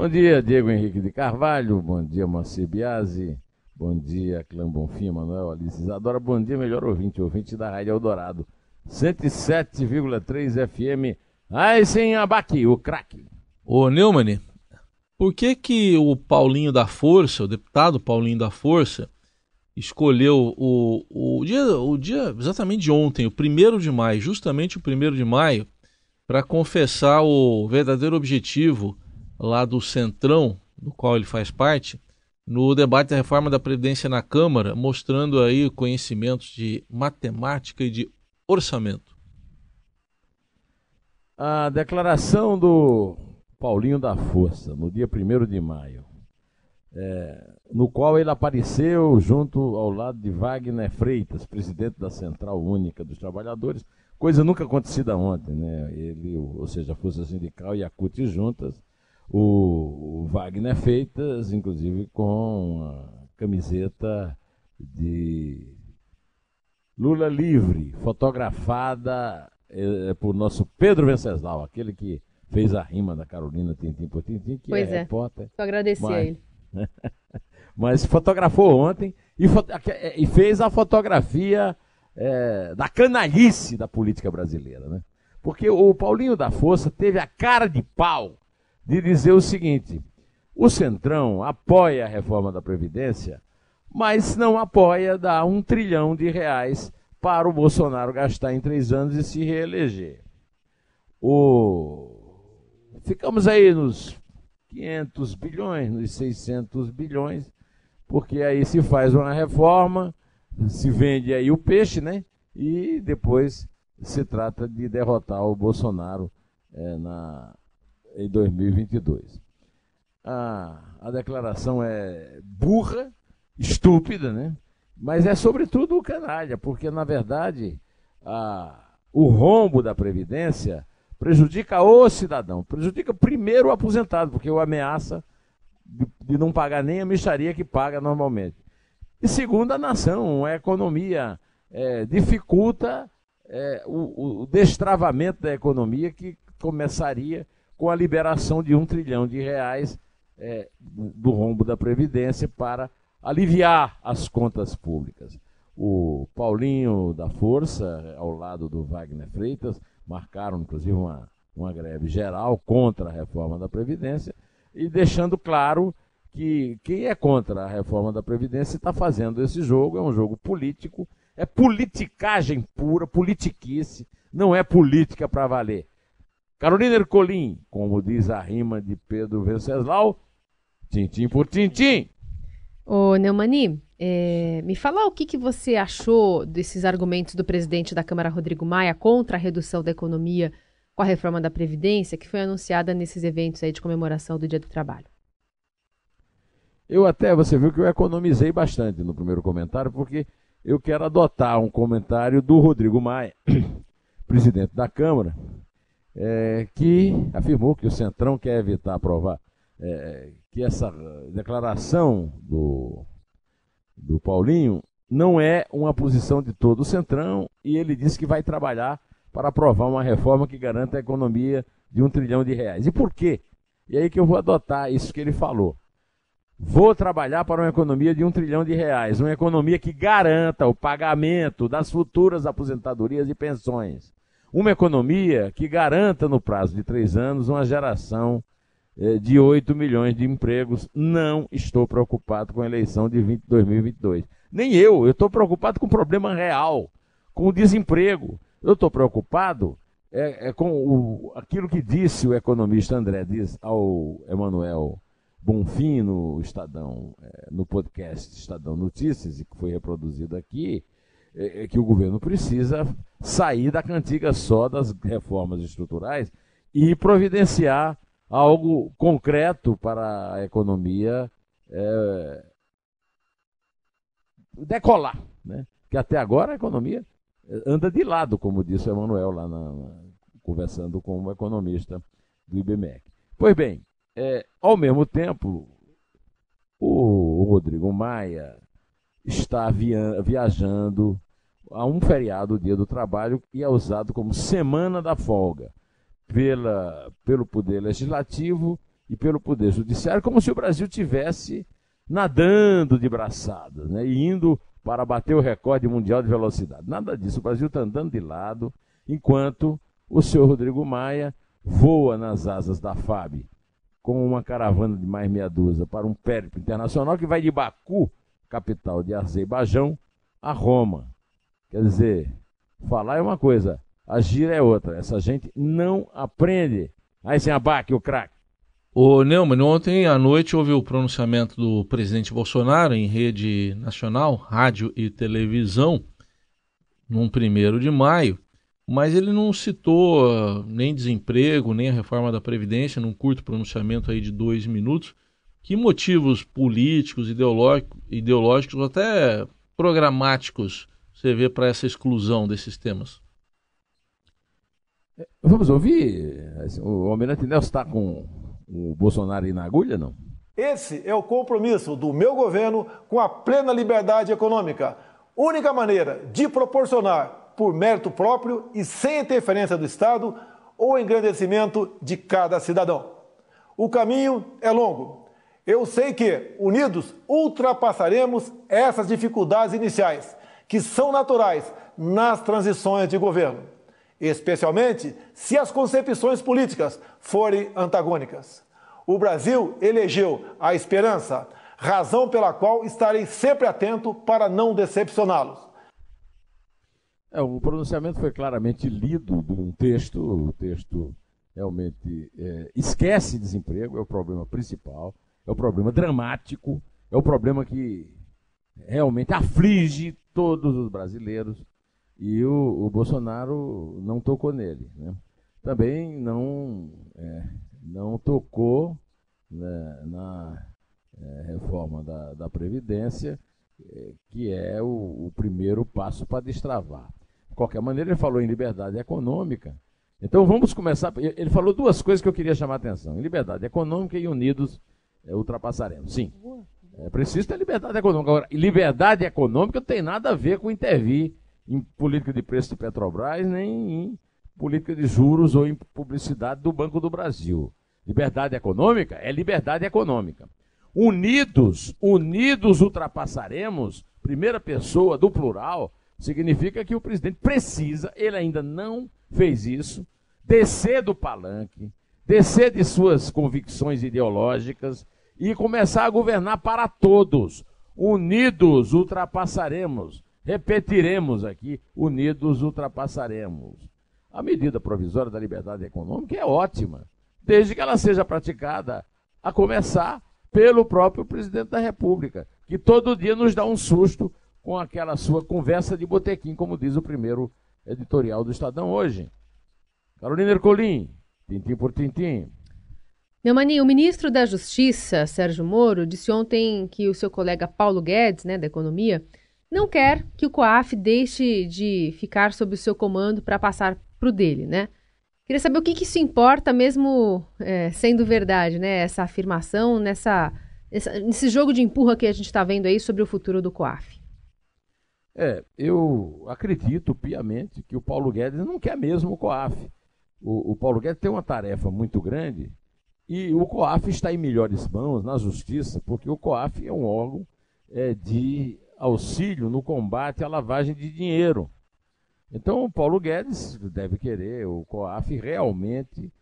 Bom dia, Diego Henrique de Carvalho. Bom dia, Moacir Biasi. Bom dia, Clã Bonfim, Manuel Alice Isadora. Bom dia, melhor ouvinte, ouvinte da Rádio Eldorado. 107,3 FM. Aí sem abaqui, o craque. Ô, Neumann, por que que o Paulinho da Força, o deputado Paulinho da Força, escolheu o, o, dia, o dia exatamente de ontem, o primeiro de maio, justamente o primeiro de maio, para confessar o verdadeiro objetivo lá do Centrão, do qual ele faz parte, no debate da reforma da Previdência na Câmara, mostrando aí conhecimentos de matemática e de orçamento. A declaração do Paulinho da Força, no dia 1 de maio, é, no qual ele apareceu junto ao lado de Wagner Freitas, presidente da Central Única dos Trabalhadores, coisa nunca acontecida ontem, né? Ele, ou seja, a Força Sindical e a CUT juntas, o, Wagner Feitas, inclusive com a camiseta de Lula livre, fotografada é, por nosso Pedro Venceslau, aquele que fez a rima da Carolina Tintim por Tintim, que pois é, é. repórter. Eu agradeci mas, a ele. mas fotografou ontem e, e fez a fotografia é, da canalice da política brasileira, né? Porque o Paulinho da Força teve a cara de pau de dizer o seguinte: o Centrão apoia a reforma da Previdência, mas não apoia dar um trilhão de reais para o Bolsonaro gastar em três anos e se reeleger. O... Ficamos aí nos 500 bilhões, nos 600 bilhões, porque aí se faz uma reforma, se vende aí o peixe, né? E depois se trata de derrotar o Bolsonaro é, na, em 2022. A, a declaração é burra, estúpida, né? Mas é sobretudo o canalha, porque na verdade a, o rombo da Previdência prejudica o cidadão, prejudica primeiro o aposentado, porque o ameaça de, de não pagar nem a micharia que paga normalmente. E segundo a nação, a economia é, dificulta é, o, o destravamento da economia que começaria com a liberação de um trilhão de reais é, do rombo da Previdência para aliviar as contas públicas. O Paulinho da Força, ao lado do Wagner Freitas, marcaram inclusive uma, uma greve geral contra a reforma da Previdência e deixando claro que quem é contra a reforma da Previdência está fazendo esse jogo, é um jogo político, é politicagem pura, politiquice, não é política para valer. Carolina Ercolim, como diz a rima de Pedro Venceslau, tintim por tintim. Ô, Neumani, é, me fala o que, que você achou desses argumentos do presidente da Câmara, Rodrigo Maia, contra a redução da economia com a reforma da Previdência, que foi anunciada nesses eventos aí de comemoração do Dia do Trabalho. Eu até, você viu que eu economizei bastante no primeiro comentário, porque eu quero adotar um comentário do Rodrigo Maia, presidente da Câmara, é, que afirmou que o Centrão quer evitar aprovar, é, que essa declaração do, do Paulinho não é uma posição de todo o Centrão e ele disse que vai trabalhar para aprovar uma reforma que garanta a economia de um trilhão de reais. E por quê? E aí que eu vou adotar isso que ele falou. Vou trabalhar para uma economia de um trilhão de reais, uma economia que garanta o pagamento das futuras aposentadorias e pensões uma economia que garanta no prazo de três anos uma geração eh, de 8 milhões de empregos. Não estou preocupado com a eleição de 20, 2022. Nem eu, eu estou preocupado com o problema real, com o desemprego. Eu estou preocupado é, é com o, aquilo que disse o economista André diz ao Emanuel Bonfim no Estadão, é, no podcast Estadão Notícias, e que foi reproduzido aqui, é, é que o governo precisa sair da cantiga só das reformas estruturais e providenciar algo concreto para a economia é, decolar, né? que até agora a economia anda de lado, como disse o Emanuel lá na, na, conversando com um economista do IBMEC. Pois bem, é, ao mesmo tempo, o Rodrigo Maia está via viajando a um feriado, o Dia do Trabalho, e é usado como Semana da Folga pela, pelo Poder Legislativo e pelo Poder Judiciário, como se o Brasil tivesse nadando de braçadas, né, e indo para bater o recorde mundial de velocidade. Nada disso. O Brasil está andando de lado, enquanto o senhor Rodrigo Maia voa nas asas da FAB com uma caravana de mais meia dúzia para um périplo internacional que vai de Baku, capital de Azerbaijão, a Roma. Quer dizer, falar é uma coisa, agir é outra. Essa gente não aprende. Aí sem abaque o craque. Ô Neumann, ontem à noite houve o pronunciamento do presidente Bolsonaro em rede nacional, rádio e televisão, num primeiro de maio, mas ele não citou uh, nem desemprego, nem a reforma da Previdência, num curto pronunciamento aí de dois minutos. Que motivos políticos, ideológicos, ideológicos até programáticos você vê para essa exclusão desses temas? Vamos ouvir. O Almirante Nelson está com o Bolsonaro aí na agulha, não? Esse é o compromisso do meu governo com a plena liberdade econômica. Única maneira de proporcionar por mérito próprio e sem interferência do Estado ou engrandecimento de cada cidadão. O caminho é longo. Eu sei que, unidos, ultrapassaremos essas dificuldades iniciais, que são naturais nas transições de governo, especialmente se as concepções políticas forem antagônicas. O Brasil elegeu a esperança, razão pela qual estarei sempre atento para não decepcioná-los. É, o pronunciamento foi claramente lido de um texto, o texto realmente é, esquece desemprego, é o problema principal, é o problema dramático, é o problema que realmente aflige todos os brasileiros e o, o Bolsonaro não tocou nele. Né? Também não, é, não tocou né, na é, reforma da, da Previdência, é, que é o, o primeiro passo para destravar qualquer maneira, ele falou em liberdade econômica. Então vamos começar. Ele falou duas coisas que eu queria chamar a atenção: em liberdade econômica e unidos é, ultrapassaremos. Sim. É preciso ter liberdade econômica. Agora, liberdade econômica tem nada a ver com intervir em política de preço de Petrobras, nem em política de juros ou em publicidade do Banco do Brasil. Liberdade econômica é liberdade econômica. Unidos, unidos ultrapassaremos, primeira pessoa do plural, Significa que o presidente precisa, ele ainda não fez isso, descer do palanque, descer de suas convicções ideológicas e começar a governar para todos. Unidos ultrapassaremos. Repetiremos aqui: unidos ultrapassaremos. A medida provisória da liberdade econômica é ótima, desde que ela seja praticada, a começar pelo próprio presidente da República, que todo dia nos dá um susto com aquela sua conversa de botequim, como diz o primeiro editorial do Estadão hoje. Carolina Ercolim, tintim por tintim. Neumani, o ministro da Justiça, Sérgio Moro, disse ontem que o seu colega Paulo Guedes, né, da Economia, não quer que o COAF deixe de ficar sob o seu comando para passar para o dele, né? Queria saber o que, que isso importa, mesmo é, sendo verdade, né? Essa afirmação, nessa, essa, nesse jogo de empurra que a gente está vendo aí sobre o futuro do COAF. É, eu acredito piamente que o Paulo Guedes não quer mesmo o COAF. O, o, Paulo Guedes tem uma tarefa muito grande e o COAF está em melhores mãos na justiça, porque o COAF é um órgão é, de auxílio no combate à lavagem de dinheiro. Então o Paulo Guedes deve querer o COAF realmente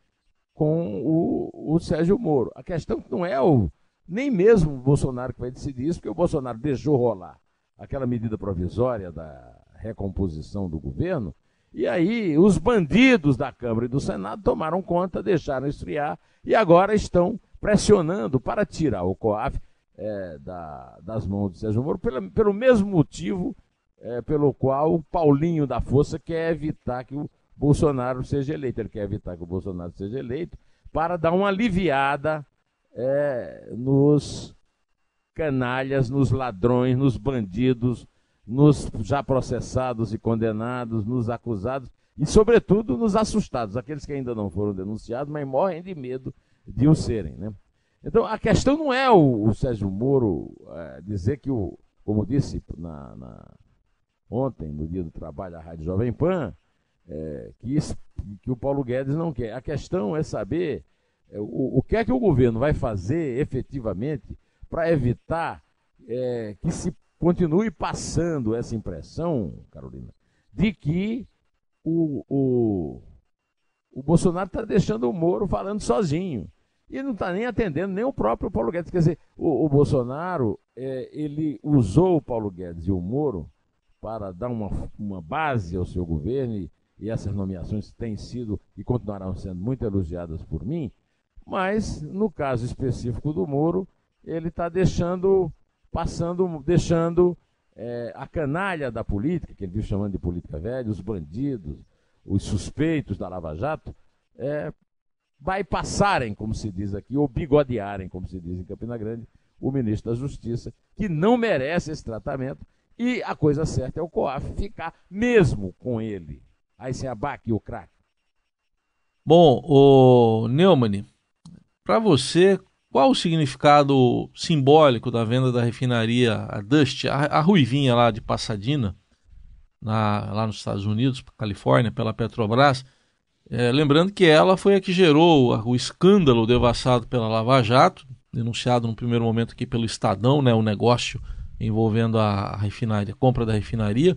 com o, o Sérgio Moro. A questão não é o nem mesmo o Bolsonaro que vai decidir isso, porque o Bolsonaro deixou rolar aquela medida provisória da recomposição do governo, e aí os bandidos da Câmara e do Senado tomaram conta, deixaram esfriar e agora estão pressionando para tirar o COAF é, da, das mãos do Sérgio Moro pelo, pelo mesmo motivo é, pelo qual o Paulinho da Força quer evitar que o Bolsonaro seja eleito. Ele quer evitar que o Bolsonaro seja eleito para dar uma aliviada é, nos canalhas, nos ladrões, nos bandidos, nos já processados e condenados, nos acusados e, sobretudo, nos assustados, aqueles que ainda não foram denunciados, mas morrem de medo de o serem. Né? Então, a questão não é o, o Sérgio Moro é, dizer que, o, como disse na, na, ontem, no dia do trabalho, a Rádio Jovem Pan, é, que, que o Paulo Guedes não quer. A questão é saber é, o, o que é que o governo vai fazer efetivamente para evitar é, que se continue passando essa impressão, Carolina, de que o, o, o Bolsonaro está deixando o Moro falando sozinho. E não está nem atendendo nem o próprio Paulo Guedes. Quer dizer, o, o Bolsonaro, é, ele usou o Paulo Guedes e o Moro para dar uma, uma base ao seu governo, e, e essas nomeações têm sido e continuarão sendo muito elogiadas por mim, mas no caso específico do Moro, ele está deixando, passando, deixando é, a canalha da política, que ele viu chamando de política velha, os bandidos, os suspeitos da Lava Jato, é, vai passarem, como se diz aqui, ou bigodearem, como se diz em Campina Grande, o ministro da Justiça, que não merece esse tratamento, e a coisa certa é o COAF ficar mesmo com ele. Aí se abaque o craque. Bom, o Neumann, para você, qual o significado simbólico da venda da refinaria a Dust, a, a Ruivinha lá de Pasadena, na, lá nos Estados Unidos, Califórnia, pela Petrobras? É, lembrando que ela foi a que gerou o escândalo devassado pela Lava Jato, denunciado no primeiro momento aqui pelo Estadão, né, o negócio envolvendo a refinaria, a compra da refinaria,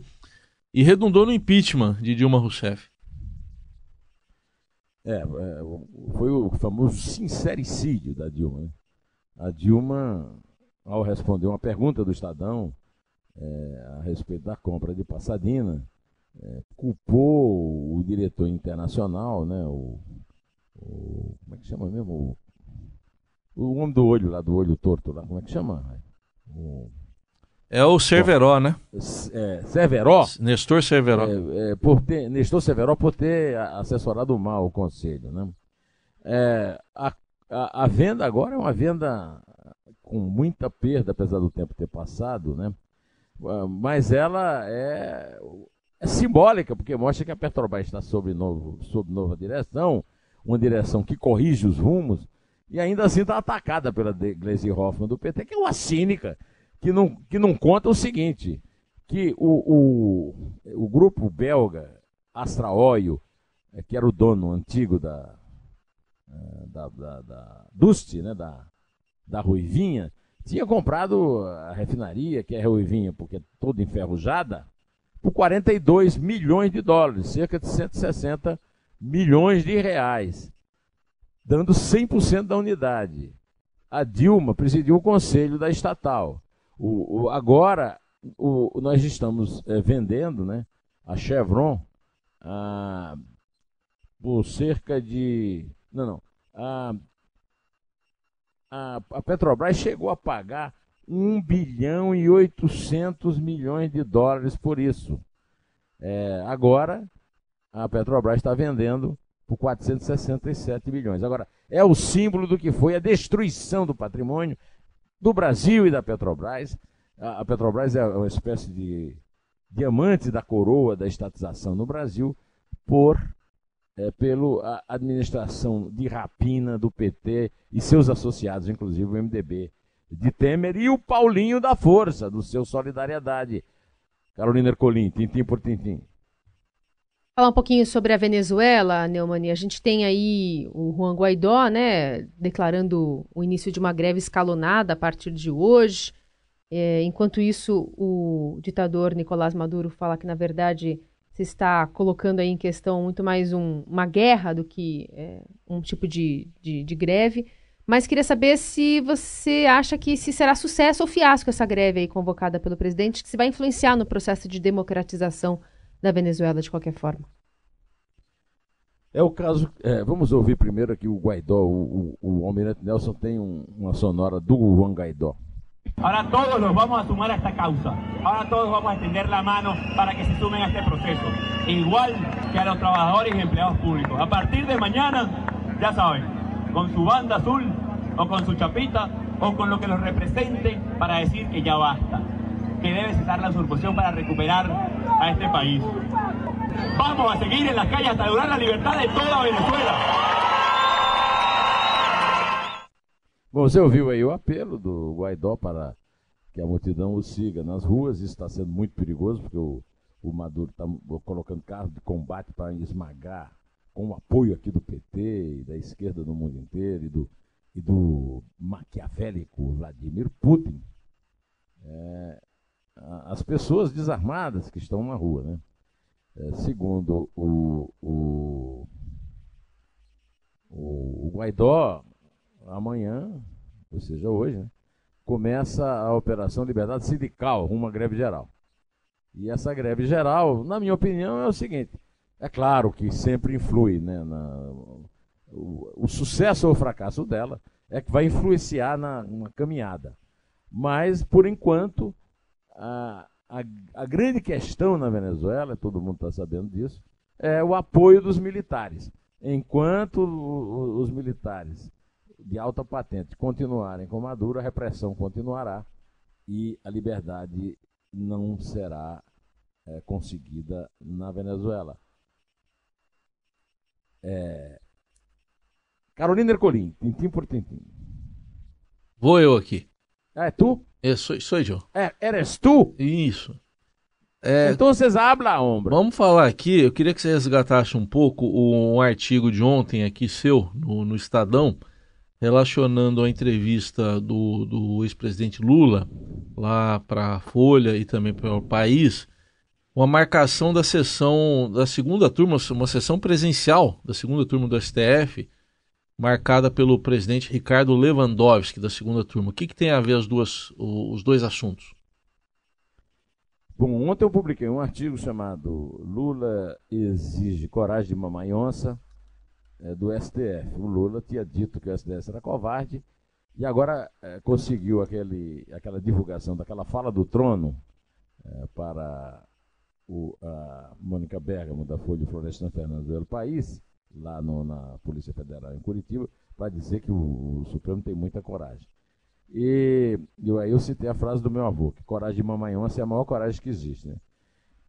e redundou no impeachment de Dilma Rousseff. É, é, foi o famoso sincericídio da Dilma. Né? A Dilma, ao responder uma pergunta do Estadão é, a respeito da compra de Passadina, é, culpou o diretor internacional, né, o, o, como é que chama mesmo? O, o homem do olho lá, do olho torto lá, como é que chama? O, é o Cerveró, né? É, Cerveró? Nestor Cerveró. É, é, por ter, Nestor Cerveró por ter assessorado mal o conselho, né? É, a, a, a, venda agora é uma venda com muita perda, apesar do tempo ter passado, né? Ah, mas ela é, é simbólica, porque mostra que a Petrobras está sob, novo, sob nova direção, uma direção que corrige os rumos, e ainda assim está atacada pela Gleisi Hoffmann do PT, que é uma cínica que não, que não conta o seguinte, que o, o, o grupo belga Astra Oil, eh, que era o dono antigo da, eh, da, da, da Dust, né, da, da Ruivinha, tinha comprado a refinaria, que é a Ruivinha, porque é toda enferrujada, por 42 milhões de dólares, cerca de 160 milhões de reais, dando 100% da unidade. A Dilma presidiu o conselho da estatal. O, o agora, o, nós estamos é, vendendo né, a Chevron a, por cerca de. Não, não. A, a, a Petrobras chegou a pagar 1 bilhão e 800 milhões de dólares por isso. É, agora, a Petrobras está vendendo por 467 milhões. Agora, é o símbolo do que foi a destruição do patrimônio, do Brasil e da Petrobras. A Petrobras é uma espécie de diamante da coroa da estatização no Brasil por é, pela administração de rapina do PT e seus associados, inclusive o MDB de Temer e o Paulinho da Força, do seu Solidariedade. Carolina Ercolim, tintim por tintim. Falar um pouquinho sobre a Venezuela, Neumani. A gente tem aí o Juan Guaidó, né, declarando o início de uma greve escalonada a partir de hoje. É, enquanto isso, o ditador Nicolás Maduro fala que, na verdade, se está colocando aí em questão muito mais um, uma guerra do que é, um tipo de, de, de, greve. Mas queria saber se você acha que se será sucesso ou fiasco essa greve aí convocada pelo presidente, que se vai influenciar no processo de democratização da Venezuela de qualquer forma. É o caso. É, vamos ouvir primeiro aqui o Guaidó. O, o, o Almirante Nelson tem um, uma sonora do Juan Guaidó. Ahora todos nos vamos a sumar a esta causa. Ahora todos vamos a extender la mano para que se sumen a este proceso. Igual que a los trabajadores y empleados públicos. A partir de mañana, ya saben, con su banda azul o con su chapita o con lo que los represente para decir que ya basta, que debe cesar la usurpación para recuperar a este país. Vamos a seguir en las calles hasta lograr la libertad de toda Venezuela. Bom, você ouviu aí o apelo do Guaidó para que a multidão o siga nas ruas. Isso está sendo muito perigoso, porque o, o Maduro está colocando carros de combate para esmagar, com o apoio aqui do PT e da esquerda no mundo inteiro, e do, e do maquiavélico Vladimir Putin, é, as pessoas desarmadas que estão na rua. Né? É, segundo o, o, o, Guaidó, amanhã, ou seja, hoje, né, começa a Operação Liberdade Sindical, uma greve geral. E essa greve geral, na minha opinião, é o seguinte: é claro que sempre influi, né, na, o, o, sucesso ou o fracasso dela é que vai influenciar na, na caminhada. Mas, por enquanto, a, a, a grande questão na Venezuela, todo mundo está sabendo disso, é o apoio dos militares. Enquanto os militares de alta patente continuarem com Maduro, a repressão continuará e a liberdade não será é, conseguida na Venezuela. É... Carolina Ercolim, tintim por tintim. Vou eu aqui. Ah, é tu? Eu sou, sou eu. É, eres tu? Isso. É, então vocês habla, ombro. Vamos falar aqui, eu queria que você resgatasse um pouco um artigo de ontem aqui seu, no, no Estadão, relacionando a entrevista do, do ex-presidente Lula lá para a Folha e também para o país, uma marcação da sessão da segunda turma, uma sessão presencial da segunda turma do STF, marcada pelo presidente Ricardo Lewandowski da segunda turma. O que, que tem a ver as duas, os dois assuntos? Bom, ontem eu publiquei um artigo chamado Lula exige coragem de mamãe onça é, do STF. O Lula tinha dito que o STF era covarde e agora é, conseguiu aquele, aquela divulgação daquela fala do trono é, para o, a Mônica Bergamo, da Folha de Florestan Fernandes do País, lá no, na Polícia Federal em Curitiba, para dizer que o, o, Supremo tem muita coragem. E eu, aí eu citei a frase do meu avô, que coragem de mamãe onça é a maior coragem que existe. Né?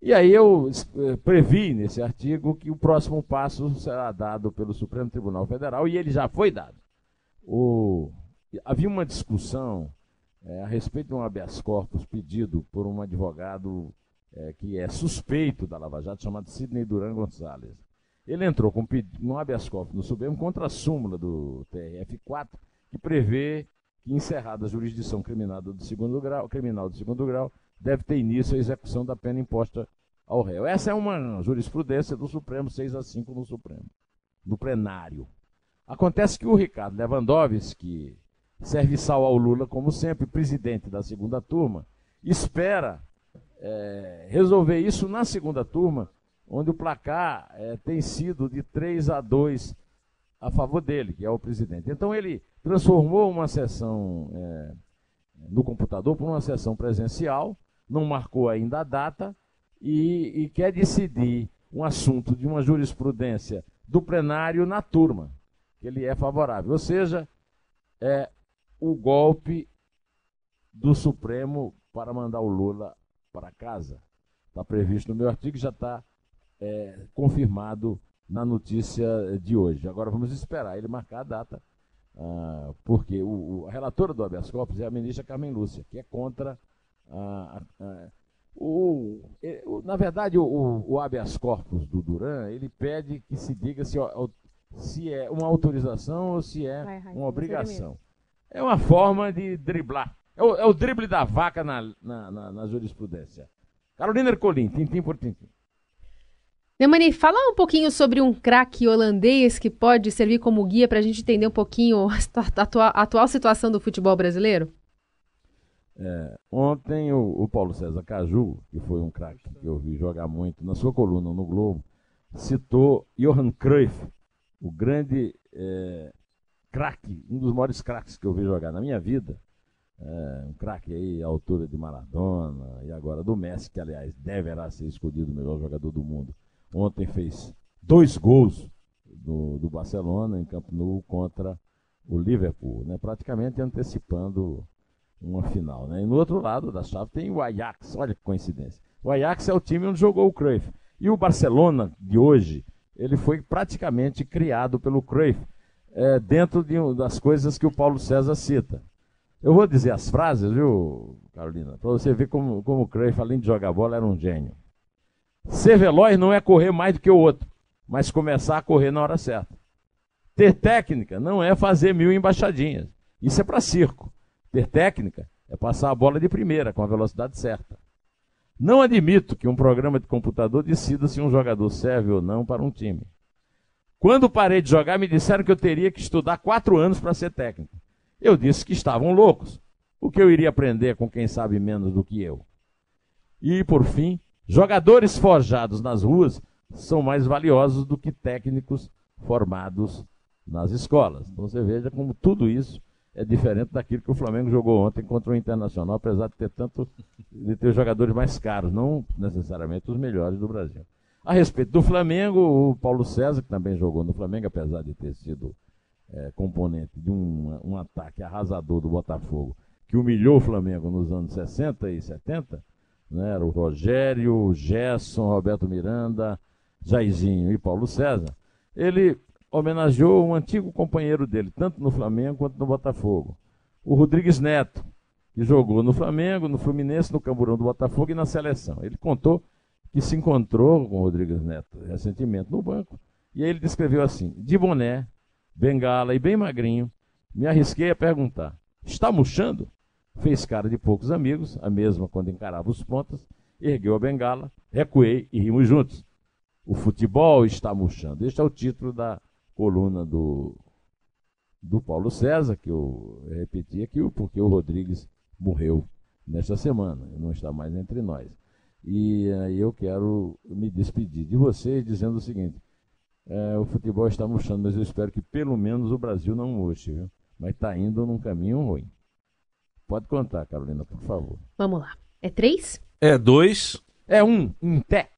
E aí eu eh, previ nesse artigo que o próximo passo será dado pelo Supremo Tribunal Federal e ele já foi dado. O, havia uma discussão é, a respeito de um habeas corpus pedido por um advogado é, que é suspeito da Lava Jato, chamado Sidney Duran Gonçalves. Ele entrou com um habeas corpus no Supremo contra a súmula do TRF4, que prevê que, encerrada a jurisdição criminal do segundo grau, criminal do segundo grau, deve ter início a execução da pena imposta ao réu. Essa é uma jurisprudência do Supremo, 6 a 5 no Supremo, no plenário. Acontece que o Ricardo Lewandowski, serviçal ao Lula, como sempre, presidente da segunda turma, espera é, resolver isso na segunda turma, onde o placar é, tem sido de 3 a 2 a favor dele, que é o presidente. Então ele transformou uma sessão é, no computador por uma sessão presencial, não marcou ainda a data e, e quer decidir um assunto de uma jurisprudência do plenário na turma, que ele é favorável. Ou seja, é o golpe do Supremo para mandar o Lula para casa. Está previsto no meu artigo já está é, confirmado na notícia de hoje. Agora vamos esperar ele marcar a data, ah, porque o, o, a relatora do habeas corpus é a ministra Carmen Lúcia, que é contra o, o, na verdade, o, o, habeas corpus do Duran, ele pede que se diga se, se é uma autorização ou se é uma obrigação. É uma forma de driblar. É o, é drible da vaca na, na, na, na jurisprudência. Carolina Ercolim, tintim por tintim. Neumani, fala um pouquinho sobre um craque holandês que pode servir como guia para a gente entender um pouquinho a atual, a atual situação do futebol brasileiro. É, ontem o, o, Paulo César Caju, que foi um craque que eu vi jogar muito, na sua coluna no Globo, citou Johan Cruyff, o grande é, craque, um dos maiores craques que eu vi jogar na minha vida. É, um craque aí à altura de Maradona e agora do Messi, que aliás deverá ser escolhido o melhor jogador do mundo. Ontem fez dois gols do, do Barcelona em Camp Nou contra o Liverpool, né, praticamente antecipando uma final. Né? E no outro lado da chave tem o Ajax, olha que coincidência. O Ajax é o time onde jogou o Cruyff. E o Barcelona de hoje, ele foi praticamente criado pelo Cruyff, é, dentro de, das coisas que o Paulo César cita. Eu vou dizer as frases, viu, Carolina, para você ver como, como o Cruyff, além de jogar bola, era um gênio. Ser veloz não é correr mais do que o outro, mas começar a correr na hora certa. Ter técnica não é fazer mil embaixadinhas. Isso é para circo. Ter técnica é passar a bola de primeira, com a velocidade certa. Não admito que um programa de computador decida se um jogador serve ou não para um time. Quando parei de jogar, me disseram que eu teria que estudar quatro anos para ser técnico. Eu disse que estavam loucos. O que eu iria aprender com quem sabe menos do que eu? E, por fim, jogadores forjados nas ruas são mais valiosos do que técnicos formados nas escolas. Então você veja como tudo isso é diferente daquilo que o Flamengo jogou ontem contra o Internacional, apesar de ter tanto de ter jogadores mais caros, não necessariamente os melhores do Brasil. A respeito do Flamengo, o Paulo César, que também jogou no Flamengo, apesar de ter sido é, componente de um, um ataque arrasador do Botafogo, que humilhou o Flamengo nos anos 60 e 70, né, era o Rogério, o Gerson, Roberto Miranda, Jairzinho e Paulo César, ele homenageou um antigo companheiro dele, tanto no Flamengo quanto no Botafogo, o Rodrigues Neto, que jogou no Flamengo, no Fluminense, no Camburão do Botafogo e na seleção. Ele contou que se encontrou com o Rodrigues Neto recentemente no banco, e aí ele descreveu assim: de boné, bengala e bem magrinho, me arrisquei a perguntar: está murchando? Fez cara de poucos amigos, a mesma quando encarava os pontas, ergueu a bengala, recuei e rimos juntos. O futebol está murchando. Este é o título da coluna do, do Paulo César, que eu repeti aqui, porque o Rodrigues morreu nesta semana, não está mais entre nós. E aí eu quero me despedir de vocês dizendo o seguinte: é, o futebol está murchando, mas eu espero que pelo menos o Brasil não murche, viu? Mas está indo num caminho ruim. Pode contar, Carolina, por favor. Vamos lá. É três? É dois. É um, em pé.